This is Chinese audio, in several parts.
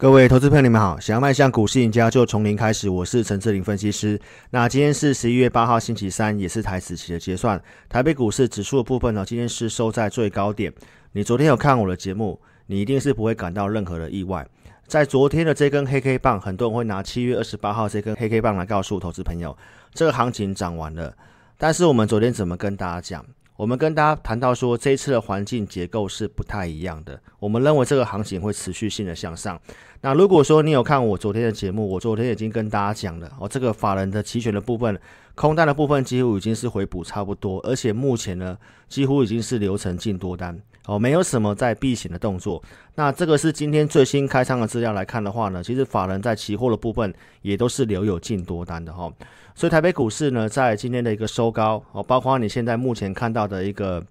各位投资朋友，你们好！想要迈向股市赢家，就从零开始。我是陈志霖分析师。那今天是十一月八号，星期三，也是台指期的结算。台北股市指数的部分呢，今天是收在最高点。你昨天有看我的节目，你一定是不会感到任何的意外。在昨天的这根黑 K 棒，很多人会拿七月二十八号这根黑 K 棒来告诉投资朋友，这个行情涨完了。但是我们昨天怎么跟大家讲？我们跟大家谈到说，这一次的环境结构是不太一样的。我们认为这个行情会持续性的向上。那如果说你有看我昨天的节目，我昨天已经跟大家讲了哦，这个法人的期权的部分，空单的部分几乎已经是回补差不多，而且目前呢，几乎已经是流程进多单哦，没有什么在避险的动作。那这个是今天最新开仓的资料来看的话呢，其实法人在期货的部分也都是留有净多单的哈、哦。所以台北股市呢，在今天的一个收高哦，包括你现在目前看到的一个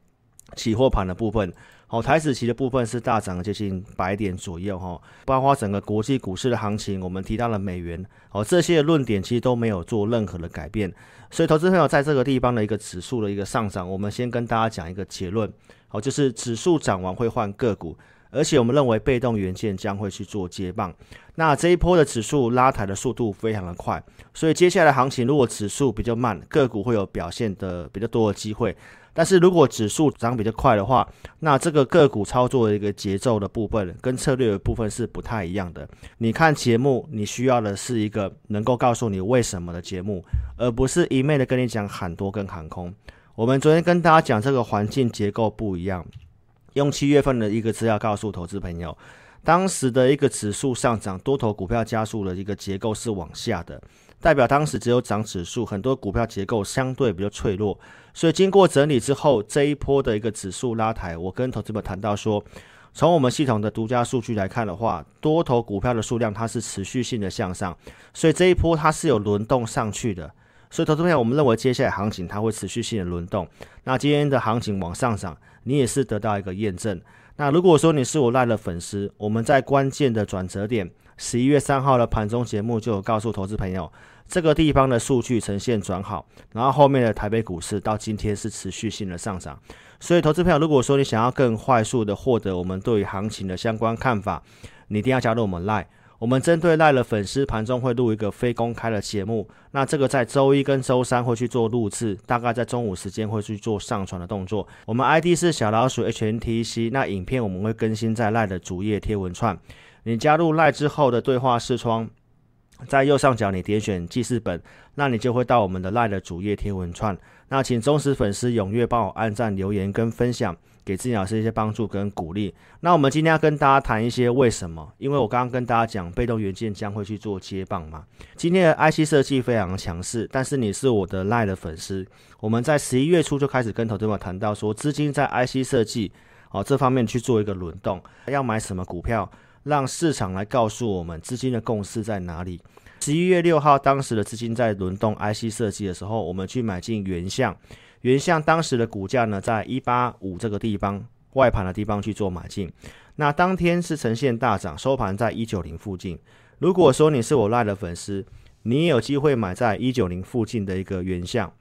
期货盘的部分。哦，台指期的部分是大涨接近百点左右哈，包括整个国际股市的行情，我们提到了美元，哦，这些论点其实都没有做任何的改变，所以投资朋友在这个地方的一个指数的一个上涨，我们先跟大家讲一个结论，好，就是指数涨完会换个股，而且我们认为被动元件将会去做接棒，那这一波的指数拉抬的速度非常的快，所以接下来的行情如果指数比较慢，个股会有表现的比较多的机会。但是如果指数涨比较快的话，那这个个股操作的一个节奏的部分跟策略的部分是不太一样的。你看节目，你需要的是一个能够告诉你为什么的节目，而不是一昧的跟你讲喊多跟喊空。我们昨天跟大家讲这个环境结构不一样，用七月份的一个资料告诉投资朋友，当时的一个指数上涨，多头股票加速的一个结构是往下的。代表当时只有涨指数，很多股票结构相对比较脆弱，所以经过整理之后，这一波的一个指数拉抬，我跟投资们谈到说，从我们系统的独家数据来看的话，多头股票的数量它是持续性的向上，所以这一波它是有轮动上去的，所以投资朋友，我们认为接下来行情它会持续性的轮动，那今天的行情往上涨，你也是得到一个验证。那如果说你是我赖的粉丝，我们在关键的转折点。十一月三号的盘中节目就有告诉投资朋友，这个地方的数据呈现转好，然后后面的台北股市到今天是持续性的上涨，所以投资朋友，如果说你想要更快速的获得我们对于行情的相关看法，你一定要加入我们赖。我们针对赖的粉丝盘中会录一个非公开的节目，那这个在周一跟周三会去做录制，大概在中午时间会去做上传的动作。我们 ID 是小老鼠 HNTC，那影片我们会更新在赖的主页贴文串。你加入赖之后的对话视窗，在右上角你点选记事本，那你就会到我们的赖的主页贴文串。那请忠实粉丝踊跃帮我按赞、留言跟分享，给自己老师一些帮助跟鼓励。那我们今天要跟大家谈一些为什么？因为我刚刚跟大家讲，被动元件将会去做接棒嘛。今天的 IC 设计非常强势，但是你是我的赖的粉丝，我们在十一月初就开始跟投资者谈到说，资金在 IC 设计哦这方面去做一个轮动，要买什么股票？让市场来告诉我们资金的共识在哪里。十一月六号，当时的资金在轮动 IC 设计的时候，我们去买进原相。原相当时的股价呢，在一八五这个地方外盘的地方去做买进。那当天是呈现大涨，收盘在一九零附近。如果说你是我赖的粉丝，你也有机会买在一九零附近的一个原相。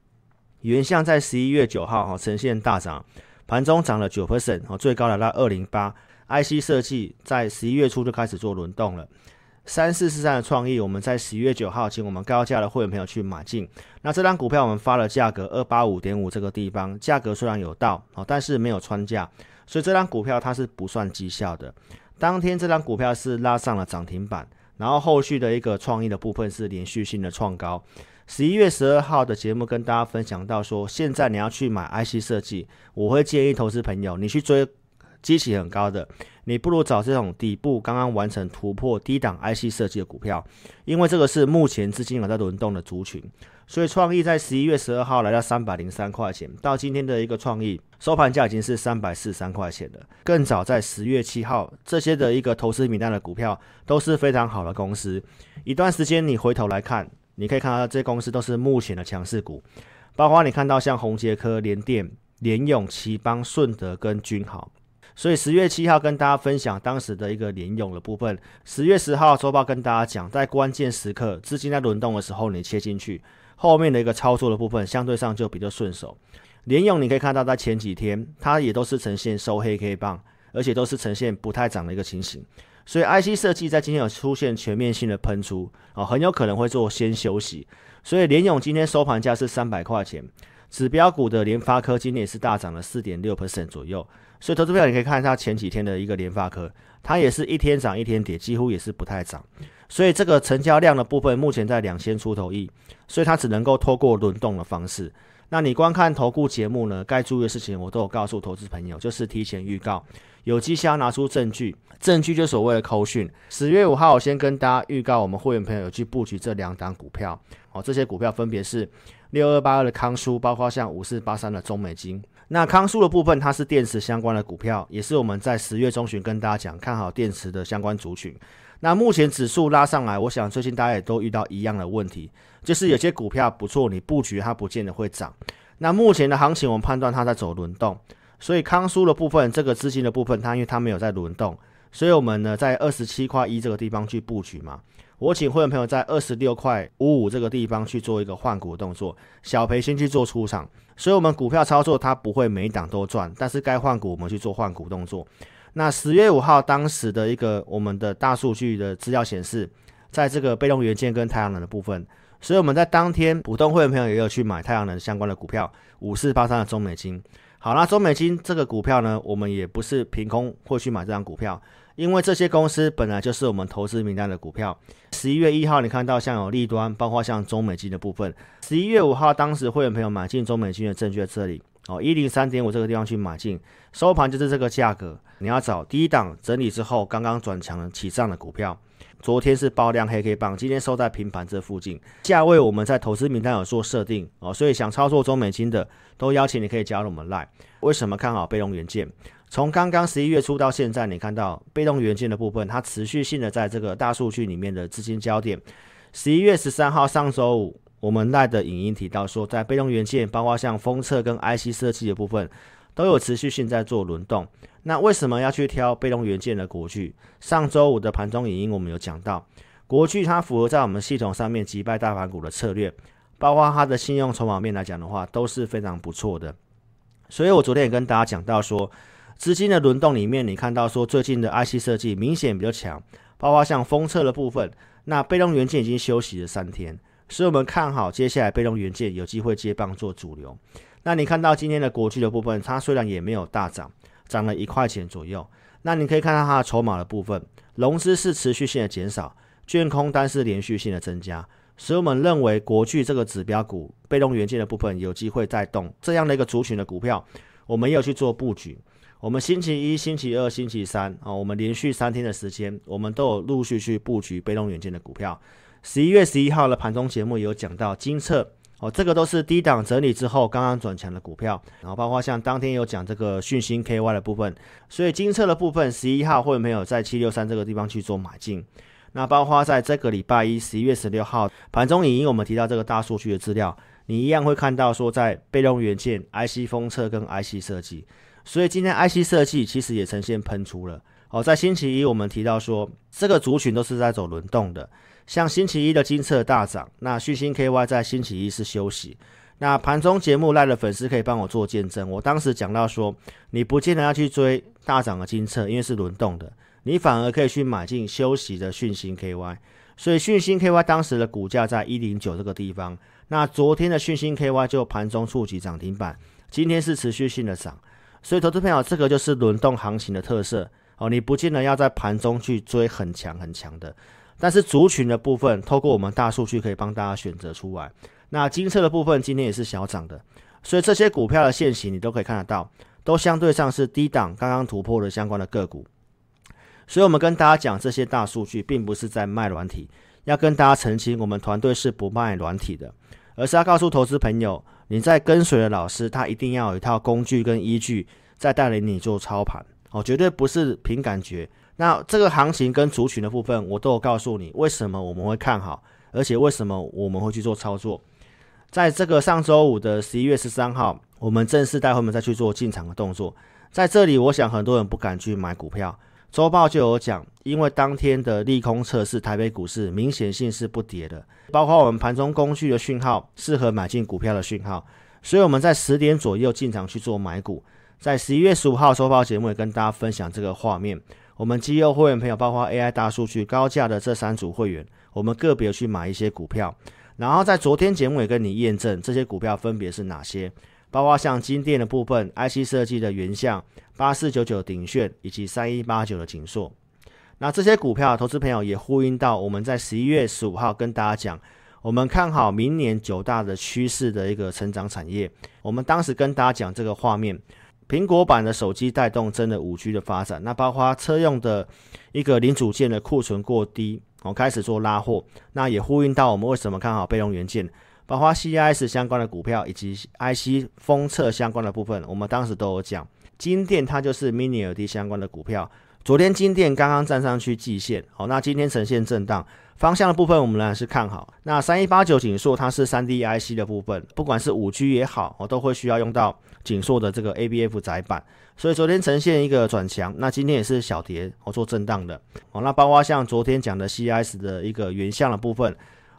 原相在十一月九号哈呈现大涨，盘中涨了九 percent 哦，最高来到二零八。IC 设计在十一月初就开始做轮动了，三四四三的创意，我们在十一月九号请我们高价的会员朋友去买进。那这张股票我们发了价格二八五点五这个地方，价格虽然有到，哦，但是没有穿价，所以这张股票它是不算绩效的。当天这张股票是拉上了涨停板，然后后续的一个创意的部分是连续性的创高。十一月十二号的节目跟大家分享到说，现在你要去买 IC 设计，我会建议投资朋友你去追。基期很高的，你不如找这种底部刚刚完成突破低档 IC 设计的股票，因为这个是目前资金有在轮动的族群。所以创意在十一月十二号来到三百零三块钱，到今天的一个创意收盘价已经是三百四十三块钱了。更早在十月七号，这些的一个投资名单的股票都是非常好的公司。一段时间你回头来看，你可以看到这些公司都是目前的强势股，包括你看到像宏捷科、联电、联永、奇邦、顺德跟君豪。所以十月七号跟大家分享当时的一个联咏的部分，十月十号周报跟大家讲，在关键时刻资金在轮动的时候，你切进去，后面的一个操作的部分相对上就比较顺手。联咏你可以看到，在前几天它也都是呈现收黑 K 棒，而且都是呈现不太涨的一个情形。所以 IC 设计在今天有出现全面性的喷出哦，很有可能会做先休息。所以联咏今天收盘价是三百块钱，指标股的联发科今天也是大涨了四点六 percent 左右。所以投资票你可以看一下前几天的一个联发科，它也是一天涨一天跌，几乎也是不太涨。所以这个成交量的部分目前在两千出头亿，所以它只能够透过轮动的方式。那你观看投顾节目呢，该注意的事情我都有告诉投资朋友，就是提前预告，有绩效拿出证据，证据就所谓的扣讯。十月五号我先跟大家预告，我们会员朋友有去布局这两档股票，哦，这些股票分别是六二八二的康舒，包括像五四八三的中美金。那康舒的部分，它是电池相关的股票，也是我们在十月中旬跟大家讲看好电池的相关族群。那目前指数拉上来，我想最近大家也都遇到一样的问题，就是有些股票不错，你布局它不见得会涨。那目前的行情，我们判断它在走轮动，所以康舒的部分，这个资金的部分，它因为它没有在轮动，所以我们呢在二十七块一这个地方去布局嘛。我请会员朋友在二十六块五五这个地方去做一个换股动作，小赔先去做出场。所以我们股票操作它不会每一档都赚，但是该换股我们去做换股动作。那十月五号当时的一个我们的大数据的资料显示，在这个被动元件跟太阳能的部分，所以我们在当天普通会员朋友也有去买太阳能相关的股票，五四八三的中美金。好，那中美金这个股票呢，我们也不是凭空会去买这张股票，因为这些公司本来就是我们投资名单的股票。十一月一号你看到像有利端，包括像中美金的部分。十一月五号当时会员朋友买进中美金的证据在这里。哦，一零三点五这个地方去买进，收盘就是这个价格。你要找低档整理之后刚刚转强的起涨的股票，昨天是爆量黑 K 棒，今天收在平盘这附近，价位我们在投资名单有做设定哦，所以想操作中美金的都邀请你可以加入我们 Line。为什么看好被动元件？从刚刚十一月初到现在，你看到被动元件的部分，它持续性的在这个大数据里面的资金焦点。十一月十三号上周五。我们赖的影音提到说，在被动元件，包括像封测跟 IC 设计的部分，都有持续性在做轮动。那为什么要去挑被动元件的国巨？上周五的盘中影音我们有讲到，国巨它符合在我们系统上面击败大盘股的策略，包括它的信用筹码面来讲的话，都是非常不错的。所以我昨天也跟大家讲到说，资金的轮动里面，你看到说最近的 IC 设计明显比较强，包括像封测的部分，那被动元件已经休息了三天。所以我们看好接下来被动元件有机会接棒做主流。那你看到今天的国巨的部分，它虽然也没有大涨，涨了一块钱左右。那你可以看到它的筹码的部分，融资是持续性的减少，券空单是连续性的增加。所以我们认为国巨这个指标股被动元件的部分有机会带动这样的一个族群的股票，我们也有去做布局。我们星期一、星期二、星期三啊，我们连续三天的时间，我们都有陆续去布局被动元件的股票。十一月十一号的盘中节目有讲到精测哦，这个都是低档整理之后刚刚转强的股票，然后包括像当天有讲这个讯芯 KY 的部分，所以精测的部分十一号会没有在七六三这个地方去做买进。那包括在这个礼拜一十一月十六号盘中影音，我们提到这个大数据的资料，你一样会看到说在被动元件、IC 封测跟 IC 设计，所以今天 IC 设计其实也呈现喷出了哦，在星期一我们提到说这个族群都是在走轮动的。像星期一的金策大涨，那讯星 KY 在星期一是休息。那盘中节目赖的粉丝可以帮我做见证，我当时讲到说，你不见得要去追大涨的金策，因为是轮动的，你反而可以去买进休息的讯星 KY。所以讯星 KY 当时的股价在一零九这个地方，那昨天的讯星 KY 就盘中触及涨停板，今天是持续性的涨。所以投资朋友，这个就是轮动行情的特色哦，你不见得要在盘中去追很强很强的。但是族群的部分，透过我们大数据可以帮大家选择出来。那精测的部分今天也是小涨的，所以这些股票的线形你都可以看得到，都相对上是低档刚刚突破的相关的个股。所以我们跟大家讲这些大数据，并不是在卖软体，要跟大家澄清，我们团队是不卖软体的，而是要告诉投资朋友，你在跟随的老师，他一定要有一套工具跟依据，在带领你做操盘哦，绝对不是凭感觉。那这个行情跟族群的部分，我都有告诉你为什么我们会看好，而且为什么我们会去做操作。在这个上周五的十一月十三号，我们正式带会们再去做进场的动作。在这里，我想很多人不敢去买股票。周报就有讲，因为当天的利空测试，台北股市明显性是不跌的，包括我们盘中工具的讯号，适合买进股票的讯号，所以我们在十点左右进场去做买股。在十一月十五号周报节目也跟大家分享这个画面。我们绩优会员朋友，包括 AI 大数据、高价的这三组会员，我们个别去买一些股票，然后在昨天节目也跟你验证这些股票分别是哪些，包括像晶电的部分、IC 设计的原相、八四九九鼎炫以及三一八九的景硕。那这些股票，投资朋友也呼应到我们在十一月十五号跟大家讲，我们看好明年九大的趋势的一个成长产业。我们当时跟大家讲这个画面。苹果版的手机带动真的五 G 的发展，那包括车用的一个零组件的库存过低，我开始做拉货，那也呼应到我们为什么看好备用元件，包括 CIS 相关的股票以及 IC 封测相关的部分，我们当时都有讲。金电它就是 Mini LED 相关的股票，昨天金电刚刚站上去季线，好，那今天呈现震荡。方向的部分，我们仍然是看好。那三一八九景硕，它是三 D IC 的部分，不管是五 G 也好，我都会需要用到景硕的这个 ABF 载板。所以昨天呈现一个转强，那今天也是小跌，我做震荡的。哦，那包括像昨天讲的 CIS 的一个原相的部分，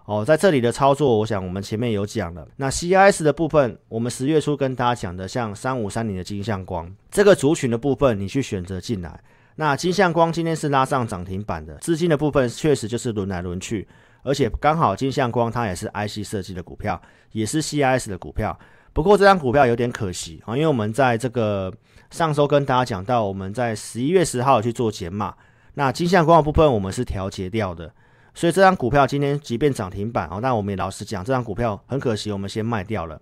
哦，在这里的操作，我想我们前面有讲了。那 CIS 的部分，我们十月初跟大家讲的，像三五三零的金相光这个族群的部分，你去选择进来。那金相光今天是拉上涨停板的，资金的部分确实就是轮来轮去，而且刚好金相光它也是 IC 设计的股票，也是 CIS 的股票。不过这张股票有点可惜啊，因为我们在这个上周跟大家讲到，我们在十一月十号去做减码，那金相光的部分我们是调节掉的，所以这张股票今天即便涨停板哦，但我们也老实讲，这张股票很可惜，我们先卖掉了。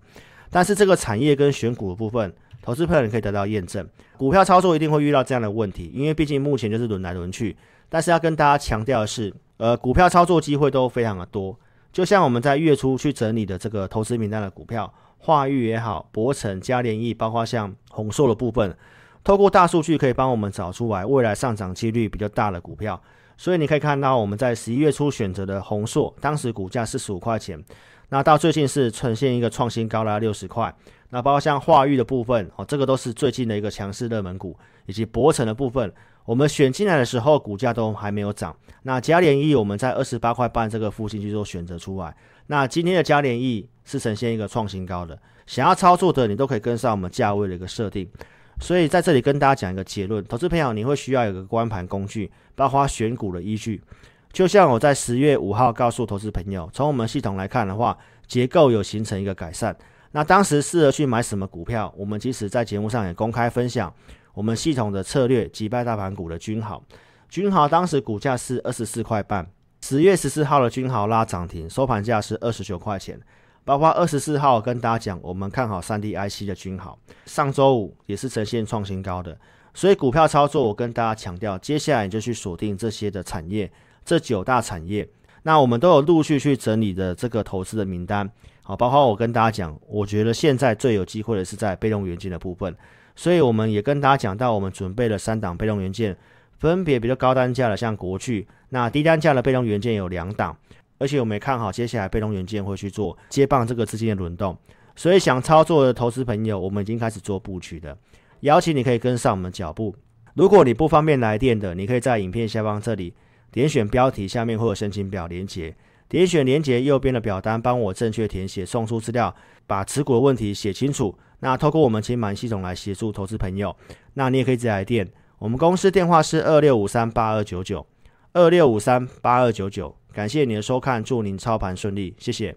但是这个产业跟选股的部分。投资朋友，你可以得到验证，股票操作一定会遇到这样的问题，因为毕竟目前就是轮来轮去。但是要跟大家强调的是，呃，股票操作机会都非常的多。就像我们在月初去整理的这个投资名单的股票，樺玉也好，博成、嘉联益，包括像宏硕的部分，透过大数据可以帮我们找出来未来上涨几率比较大的股票。所以你可以看到我们在十一月初选择的宏硕，当时股价四十五块钱，那到最近是呈现一个创新高了六十块。那包括像樺玉的部分哦，这个都是最近的一个强势热门股，以及博成的部分，我们选进来的时候股价都还没有涨。那嘉联益我们在二十八块半这个附近去做选择出来。那今天的嘉联益是呈现一个创新高的，想要操作的你都可以跟上我们价位的一个设定。所以在这里跟大家讲一个结论，投资朋友你会需要有个观盘工具，包括选股的依据。就像我在十月五号告诉投资朋友，从我们系统来看的话，结构有形成一个改善。那当时适合去买什么股票？我们其实在节目上也公开分享我们系统的策略，击败大盘股的均豪。均豪当时股价是二十四块半，十月十四号的均豪拉涨停，收盘价是二十九块钱。包括二十四号跟大家讲，我们看好三 D IC 的均好，上周五也是呈现创新高的。所以股票操作，我跟大家强调，接下来你就去锁定这些的产业，这九大产业。那我们都有陆续去整理的这个投资的名单。好，包括我跟大家讲，我觉得现在最有机会的是在被动元件的部分，所以我们也跟大家讲到，我们准备了三档被动元件，分别比较高单价的，像国巨，那低单价的被动元件有两档，而且我们也看好接下来被动元件会去做接棒这个资金的轮动，所以想操作的投资朋友，我们已经开始做布局的，邀请你可以跟上我们脚步。如果你不方便来电的，你可以在影片下方这里点选标题，下面会有申请表连结。点选连结右边的表单，帮我正确填写，送出资料，把持股的问题写清楚。那透过我们清盘系统来协助投资朋友。那你也可以直接来电，我们公司电话是二六五三八二九九，二六五三八二九九。感谢您的收看，祝您操盘顺利，谢谢。